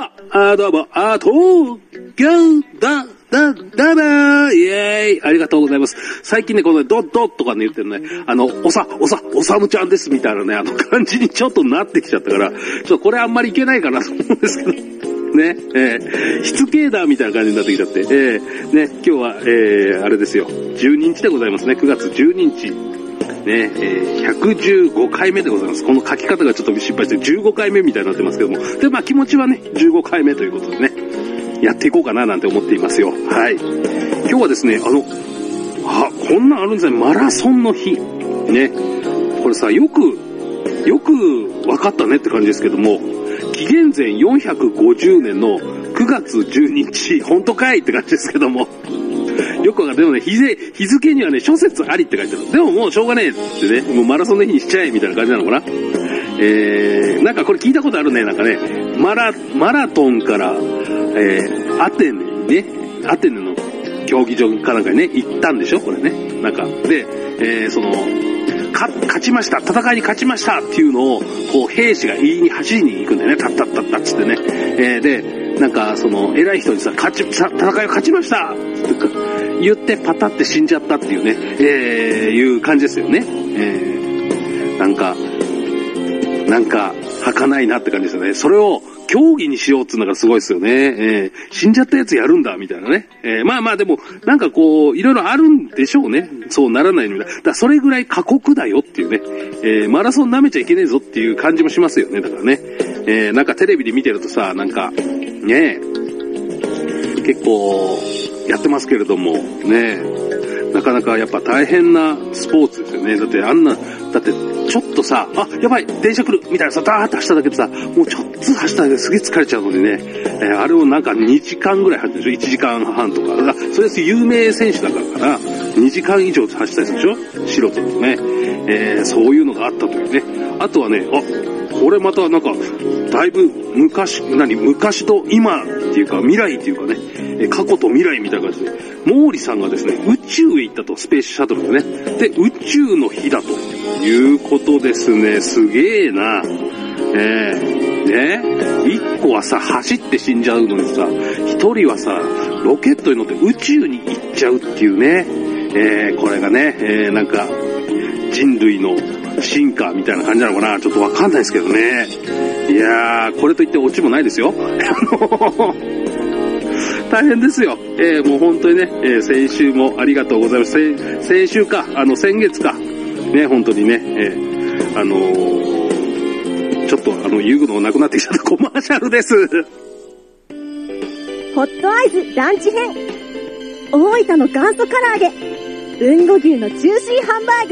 あ、どうも、あ、東京だ、だ、だだイェーイありがとうございます。最近ね、このドッドッとかね言ってるね、あの、おさ、おさ、おさむちゃんですみたいなね、あの感じにちょっとなってきちゃったから、ちょっとこれあんまりいけないかなと思うんですけど。ね、えー、しつけーだみたいな感じになってきちゃって、えー、ね、今日は、えー、あれですよ、12日でございますね、9月12日。ね、えー、115回目でございます。この書き方がちょっと失敗して15回目みたいになってますけども。で、まあ気持ちはね、15回目ということでね、やっていこうかななんて思っていますよ。はい。今日はですね、あの、あ、こんなんあるんですね。マラソンの日。ね。これさ、よく、よく分かったねって感じですけども、紀元前450年の9月12日、本当かいって感じですけども。よくわかる。でもね、日日付にはね、諸説ありって書いてある。でももうしょうがねえってね、もうマラソンの日にしちゃえみたいな感じなのかな。えー、なんかこれ聞いたことあるね、なんかね、マラ、マラトンから、えー、アテネにね、アテネの競技場かなんかにね、行ったんでしょこれね。なんか、で、えー、その、か、勝ちました、戦いに勝ちましたっていうのを、こう、兵士が言いに走りに行くんだよね、たったったったっつってね。えー、で、なんか、その、偉い人にさ、勝ち、戦いを勝ちましたって言ってパタって死んじゃったっていうね、えー、いう感じですよね。えー、なんか、なんか、儚いなって感じですよね。それを、競技にしようっつうのがすごいですよね。えー、死んじゃったやつやるんだ、みたいなね。えー、まあまあでも、なんかこう、いろいろあるんでしょうね。そうならないのに。だからそれぐらい過酷だよっていうね。えー、マラソン舐めちゃいけねえぞっていう感じもしますよね。だからね。えー、なんかテレビで見てるとさ、なんか、ね結構、やってますけれども、ねなかなかやっぱ大変なスポーツですよね。だってあんな、だってちょっとさ、あ、やばい、電車来るみたいなさ、ダーッと走っただけでさ、もうちょっと走っただけですげえ疲れちゃうのにね、えー、あれをなんか2時間ぐらい走ってるでしょ ?1 時間半とか。だからそれです有名選手だから、2時間以上走ったりするでしょ？素人のね。えー、そういうのがあったというね。あとはね、あ、これまたなんか、だいぶ昔、何、昔と今っていうか未来っていうかね、過去と未来みたいな感じで、毛利さんがですね、宇宙へ行ったと、スペースシャトルでね。で、宇宙の日だということですね。すげえな。えー、ね一個はさ、走って死んじゃうのにさ、一人はさ、ロケットに乗って宇宙に行っちゃうっていうね。えー、これがね、えー、なんか、人類の進化みたいな感じなのかなちょっとわかんないですけどね。いやー、これといってオチもないですよ。大変ですよ。えー、もう本当にね、えー、先週もありがとうございます。先先週か、あの、先月か。ね、本当にね、えー、あのー、ちょっとあの、言うのなくなってきちゃった コマーシャルです。ホットアイズランチ編。大分の元祖唐揚げ。豊後牛のジューシーハンバー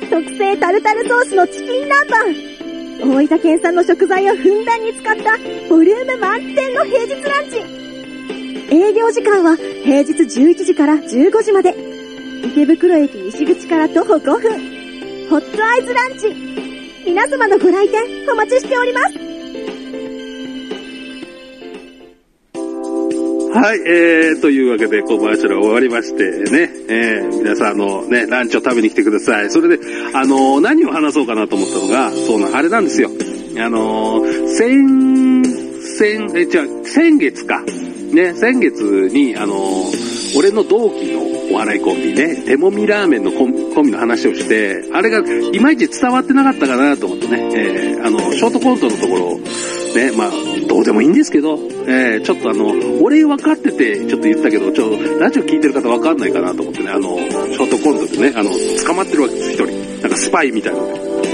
グ。特製タルタルソースのチキン南蛮。大分県産の食材をふんだんに使ったボリューム満点の平日ランチ。営業時間は平日11時から15時まで。池袋駅西口から徒歩5分。ホットアイズランチ。皆様のご来店お待ちしております。はい、えー、というわけでコマーシャル終わりましてね、えー、皆さんあのね、ランチを食べに来てください。それで、あの、何を話そうかなと思ったのが、そうな、あれなんですよ。あのー、先、先、え、じゃ先月か。ね、先月に、あのー、俺の同期のお笑いコンビね、手もみラーメンのコンビの話をして、あれがいまいち伝わってなかったかなと思ってね、えー、あの、ショートコントのところ、ね、まあ、どうでもいいんですけど、えー、ちょっとあの、俺分かってて、ちょっと言ったけど、ちょ、ラジオ聞いてる方分かんないかなと思ってね、あの、ショートコントでね、あの、捕まってるわけです、一人。なんかスパイみたいな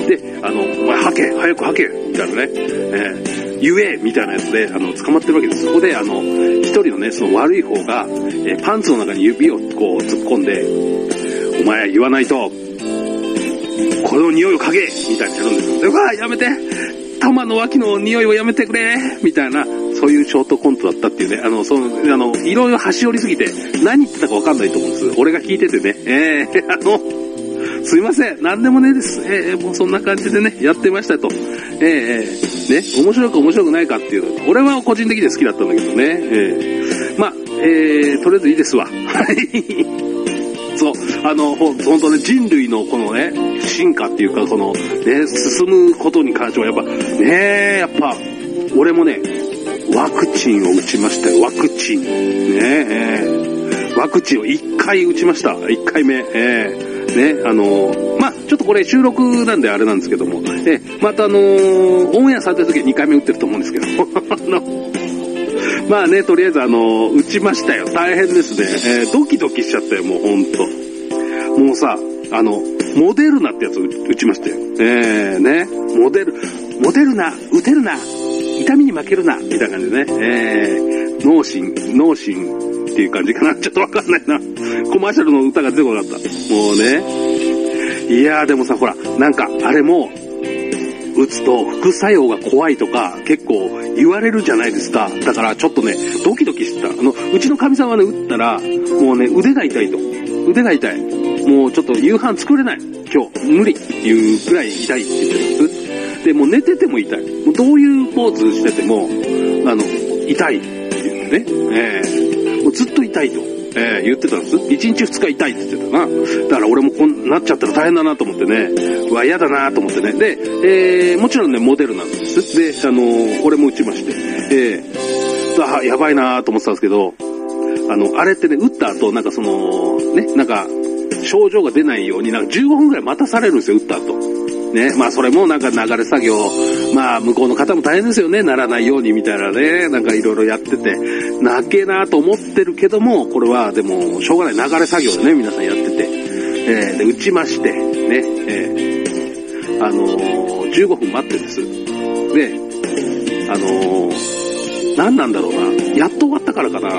で。で、あの、お前吐け、早く吐け、みたいなね、えー言えみたいなやつで、あの、捕まってるわけです。そこで、あの、一人のね、その悪い方が、え、パンツの中に指をこう突っ込んで、お前は言わないと、この匂いを嗅げみたいにやるんですよ。で、わやめて玉の脇の匂いをやめてくれみたいな、そういうショートコントだったっていうね、あの、その、あの、いろいろ端折りすぎて、何言ってたかわかんないと思うんです。俺が聞いててね、えー、あの、すいません、何でもねえです。えー、もうそんな感じでね、やってましたと。えー、ね、面白く面白くないかっていう、俺は個人的には好きだったんだけどね、えー、まあ、えー、とりあえずいいですわ。はい。そう、あの、ほ本当ね、人類のこのね、進化っていうか、この、ね、進むことに関しては、やっぱ、ねやっぱ、俺もね、ワクチンを打ちましたよ。ワクチン。ねえーワクチンを1回打ちました。1回目。えーね、あのーまあ、ちょっとこれ収録なんであれなんですけども、えまたあのーオンエアされた時は2回目打ってると思うんですけど、あの、まあね、とりあえずあのー打ちましたよ。大変ですね。えードキドキしちゃったよ、もうほんと。もうさ、あの、モデルナってやつ打打ちましたよ。えー、ね、モデル、モデルナ、打てるな、痛みに負けるな、みたいな感じでね、えー、脳神、脳神っていう感じかな。ちょっとわかんないな。コマーシャルの歌が出てこなかった。もうね。いやーでもさ、ほら、なんか、あれも、打つと副作用が怖いとか結構言われるじゃないですか。だからちょっとね、ドキドキしてた。あの、うちの神さんはね、打ったら、もうね、腕が痛いと。腕が痛い。もうちょっと夕飯作れない。今日、無理っていうくらい痛いって言ってます。で、もう寝てても痛い。もうどういうポーズしてても、あの、痛いっていうね。ええ痛いと。ええ言ってたんです。1日2日痛いって言ってたな。だから俺もこんなっちゃったら大変だなと思ってね。うわ、嫌だなと思ってね。で、えー、もちろんね、モデルなんです。で、あのー俺も打ちまして。ええあ、やばいなと思ってたんですけど、あの、あれってね、打った後、なんかその、ね、なんか、症状が出ないように、なんか15分くらい待たされるんですよ、打った後。ね、まあそれもなんか流れ作業、まあ向こうの方も大変ですよね、ならないようにみたいなね、なんかいろいろやってて、なけなと思ってるけども、これはでもしょうがない流れ作業でね、皆さんやってて、えーで、打ちまして、ね、えー。あのー15分待ってるんです。で、あのー何なんだろうな、やっと終わったからかな、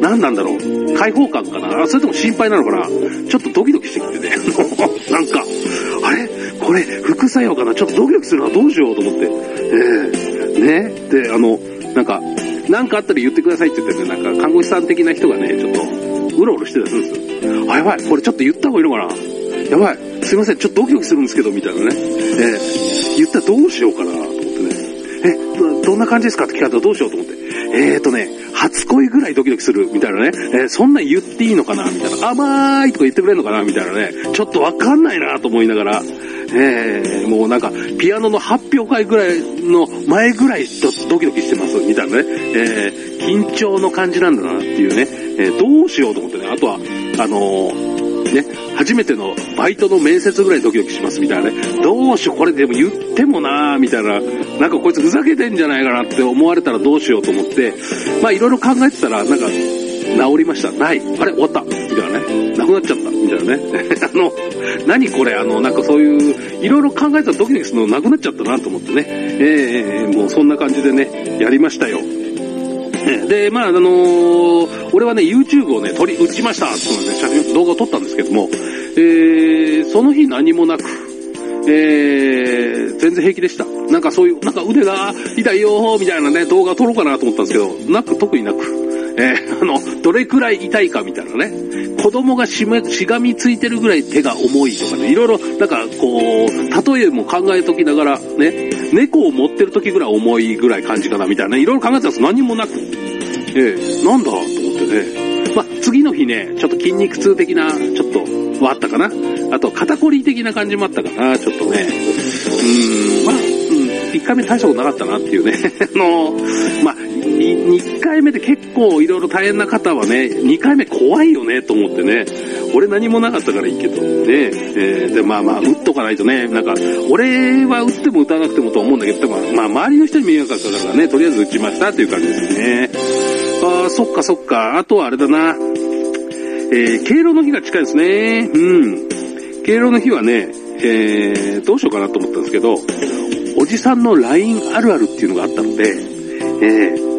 何なんだろう。開放感かな。それとも心配なのかな。ちょっとドキドキしてきてね。副作用かな？ちょっとドキドキするな。どうしようと思って。ええね。で、あの、なんか、なんかあったら言ってくださいって言ってね、なんか、看護師さん的な人がね、ちょっと、うろうろしてたりするんですよ。あ、やばい。これちょっと言った方がいいのかな？やばい。すいません。ちょっとドキドキするんですけど、みたいなね。ええ言ったらどうしようかなと思ってね。え、どどんな感じですかって聞かれたらどうしようと思って。えーとね、初恋ぐらいドキドキする、みたいなね。えーそんなん言っていいのかな？みたいな。甘いとか言ってくれるのかな？みたいなね。ちょっとわかんないなと思いながら。ー、もうなんか、ピアノの発表会ぐらいの前ぐらいちょっとドキドキしてます、みたいなね。えー、緊張の感じなんだなっていうね。えーどうしようと思ってね。あとは、あのーね、初めてのバイトの面接ぐらいドキドキしますみたいなね。どうしよう、これでも言ってもなーみたいな。なんかこいつふざけてんじゃないかなって思われたらどうしようと思って、まあいろいろ考えてたら、なんか、治りました。ない。あれ終わった。みたいなね。なくなっちゃった。みたいなね。あの、何これ？あの、なんかそういう、いろいろ考えたらドキドキするのなくなっちゃったなと思ってね。えー、もうそんな感じでね、やりましたよ。で、まあ、あのー俺はね、YouTube をね、撮り、打ちましたっていうので、写真、動画を撮ったんですけども、えー、その日何もなく、えー、全然平気でした。なんかそういう、なんか腕が痛いよーみたいなね、動画撮ろうかなと思ったんですけど、なく、特になく、えー、あの、どれくらい痛いかみたいなね、子供がし、しがみついてるぐらい手が重いとかね、いろいろ、なんかこう、例えも考えときながら、ね、猫を持ってる時ぐらい重いぐらい感じかなみたいなね、いろいろ考えてたんです。何もなく、ええ。なんだと思ってね。まあ、次の日ね、ちょっと筋肉痛的な、ちょっと、はあったかな。あと、肩こり的な感じもあったかな、ちょっとね。うーん、まあ、うん、1回目大したことなかったなっていうね。あの、まあ、2回目で結構いろいろ大変な方はね、2回目怖いよね、と思ってね。俺何もなかったからいいけど、ね。えーで、まあまあ、打っとかないとね、なんか、俺は打っても打たなくてもと思うんだけど、まあ、周りの人に迷惑がかかるからね、とりあえず打ちましたっていう感じですね。ああ、そっかそっか。あとはあれだな。えー、敬老の日が近いですね。うん。敬老の日はね、えー、どうしようかなと思ったんですけど、おじさんの LINE あるあるっていうのがあったので、えー、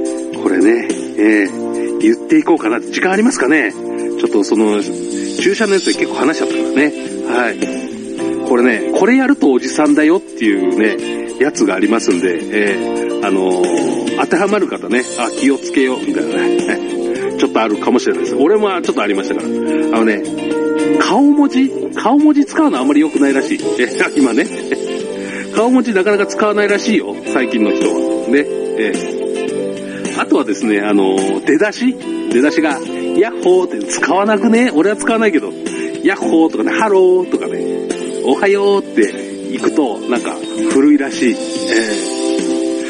これね、えー、言っていこうかな。時間ありますかねちょっとその、注射のやつで結構話しちゃったからね。はい。これね、これやるとおじさんだよっていうね、やつがありますんで、えー、あのー当てはまる方ね、あ、気をつけよう、みたいなね、ちょっとあるかもしれないです。俺もちょっとありましたから。あのね、顔文字、顔文字使うのあんまり良くないらしい。今ね。顔文字なかなか使わないらしいよ、最近の人は。ね。えーあとはですね、あのー出だし出だしが、ヤッホーって使わなくね？俺は使わないけど、ヤッホーとかね、ハローとかね、おはようって行くと、なんか、古いらしい。え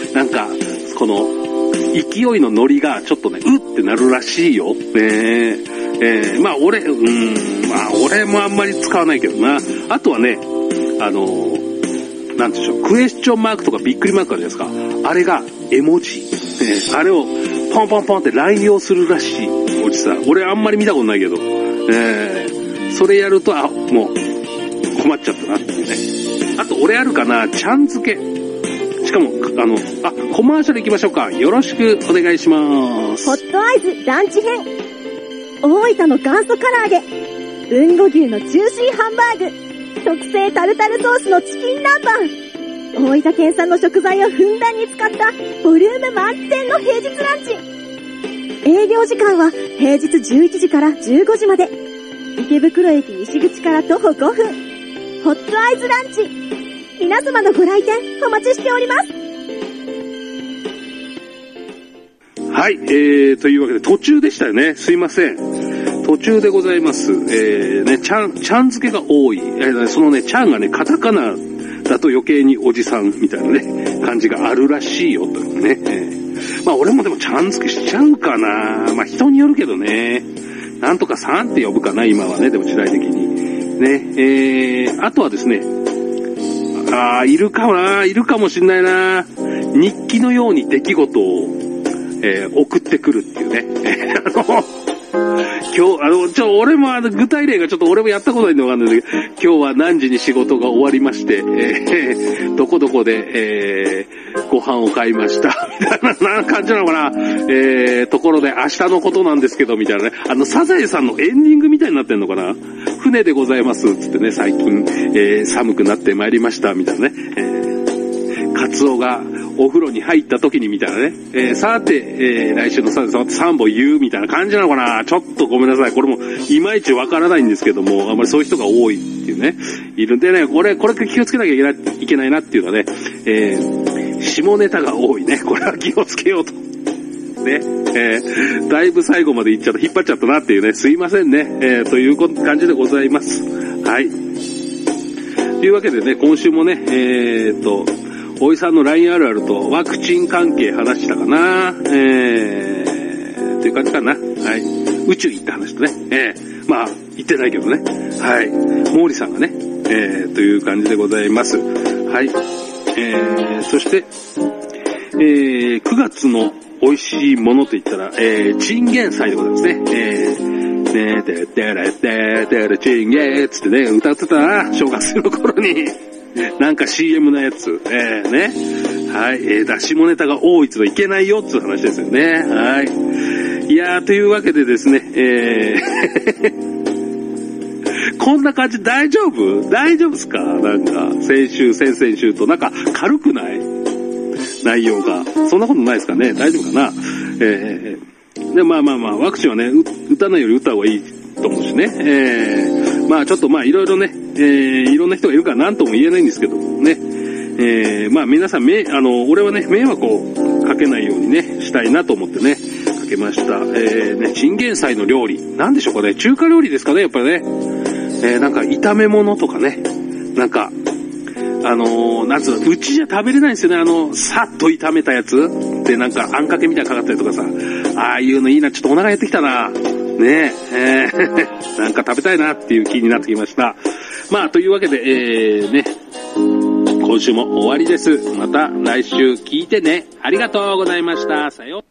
ーなんか、この、勢いのノリがちょっとね、うってなるらしいよ。ねえ。えー、まあ俺、うん、まあ俺もあんまり使わないけどな。あとはね、あのー、なんでしょう、クエスチョンマークとかびっくりマークあるじゃないですか。あれが絵文字。えあれをポンポンポンって乱用するらしい、おじさん。俺あんまり見たことないけど。えー、それやると、あ、もう、困っちゃったなっていうね。あと俺あるかな、ちゃん付け。しかも、あの、あ、コマーシャル行きましょうか。よろしくお願いします。ホットアイズランチ編。大分の元祖唐揚げ。豊後牛のジューシーハンバーグ。特製タルタルソースのチキン南蛮。大分県産の食材をふんだんに使ったボリューム満点の平日ランチ。営業時間は平日11時から15時まで。池袋駅西口から徒歩5分。ホットアイズランチ。皆様のご来店お待ちしております。はい、えー、というわけで途中でしたよね。すいません。途中でございます。えー、ね、ちゃん、ちゃん付けが多い。えー、そのね、ちゃんがね、カタカナだと余計におじさんみたいなね、感じがあるらしいよ、とね。えー、まあ俺もでもちゃん付けしちゃうかな。まあ人によるけどね。なんとかさんって呼ぶかな、今はね、でも時代的に。ね、えー、あとはですね、ああ、いるかな、いるかもしんないな。日記のように出来事を、えー、送ってくるっていうね。あの、今日、あの、ちょ、俺もあの、具体例がちょっと俺もやったことないんでわかんないんだけど、今日は何時に仕事が終わりまして、えー、どこどこで、えー、ご飯を買いました、みたいな、感じなのかな、えー、ところで明日のことなんですけど、みたいなね、あの、サザエさんのエンディングみたいになってんのかな。船でございます、つってね、最近、えー、寒くなってまいりました、みたいなね、えー、カツオが、お風呂に入った時にみたいなね。えー、さて、えー、来週のさて3本言うみたいな感じなのかな？ちょっとごめんなさい。これも、いまいちわからないんですけども、あんまりそういう人が多いっていうね。いるんでね、これ、これ気をつけなきゃいけない、いけないなっていうのはね、えー、下ネタが多いね。これは気をつけようと。ね、えー、だいぶ最後まで行っちゃった、引っ張っちゃったなっていうね、すいませんね、えー、という感じでございます。はい。というわけでね、今週もね、えーと、おいさんの LINE あるあるとワクチン関係話したかな？えー、という感じかな。はい。宇宙行った話とね。えー、まあ、行ってないけどね。はい。毛利さんがね、えー、という感じでございます。はい。えー、そして、えー、9月の美味しいものと言ったら、えー、チンゲン菜でございますね。えー、ねてってれててれチンゲーつってね、歌ってたな、小学生の頃に。なんか CM のやつ。えー、ね。はい。えー、出しもネタが多いといけないよっていう話ですよね。はい。いやー、というわけでですね、えー こんな感じ大丈夫？大丈夫っすか？なんか、先週、先々週と、なんか、軽くない？内容が。そんなことないですかね？大丈夫かな？えー、で、まあまあまあ、ワクチンはね、打たないより打った方がいいと思うしね。えー、まあちょっとまあいろいろね、えー、いろんな人がいるから何とも言えないんですけどもね。えー、まあ皆さん、め、あの、俺はね、迷惑をかけないようにね、したいなと思ってね、かけました。えー、ね、チンゲン菜の料理。なんでしょうかね、中華料理ですかね、やっぱりね。えー、なんか炒め物とかね、なんか、あのー、なんつうの、うちじゃ食べれないんですよね。あの、さっと炒めたやつで、なんか、あんかけみたいなかかったりとかさ。ああいうのいいな。ちょっとお腹減ってきたな。ねえ、えー、なんか食べたいなっていう気になってきました。まあ、というわけで、えー、ね、今週も終わりです。また来週聞いてね。ありがとうございました。さよう。